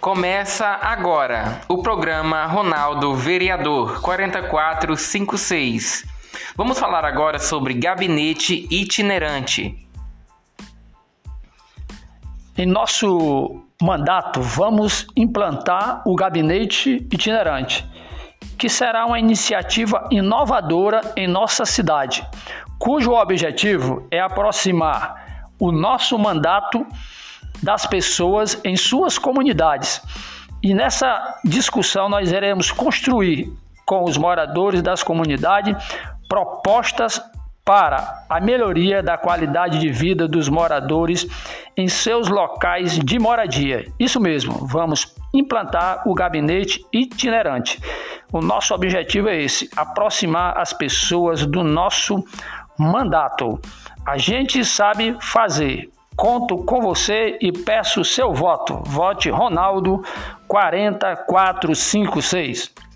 Começa agora o programa Ronaldo Vereador 4456. Vamos falar agora sobre gabinete itinerante. Em nosso mandato, vamos implantar o gabinete itinerante, que será uma iniciativa inovadora em nossa cidade, cujo objetivo é aproximar o nosso mandato das pessoas em suas comunidades. E nessa discussão nós iremos construir com os moradores das comunidades propostas para a melhoria da qualidade de vida dos moradores em seus locais de moradia. Isso mesmo, vamos implantar o gabinete itinerante. O nosso objetivo é esse: aproximar as pessoas do nosso mandato. A gente sabe fazer, Conto com você e peço seu voto. Vote Ronaldo 4456.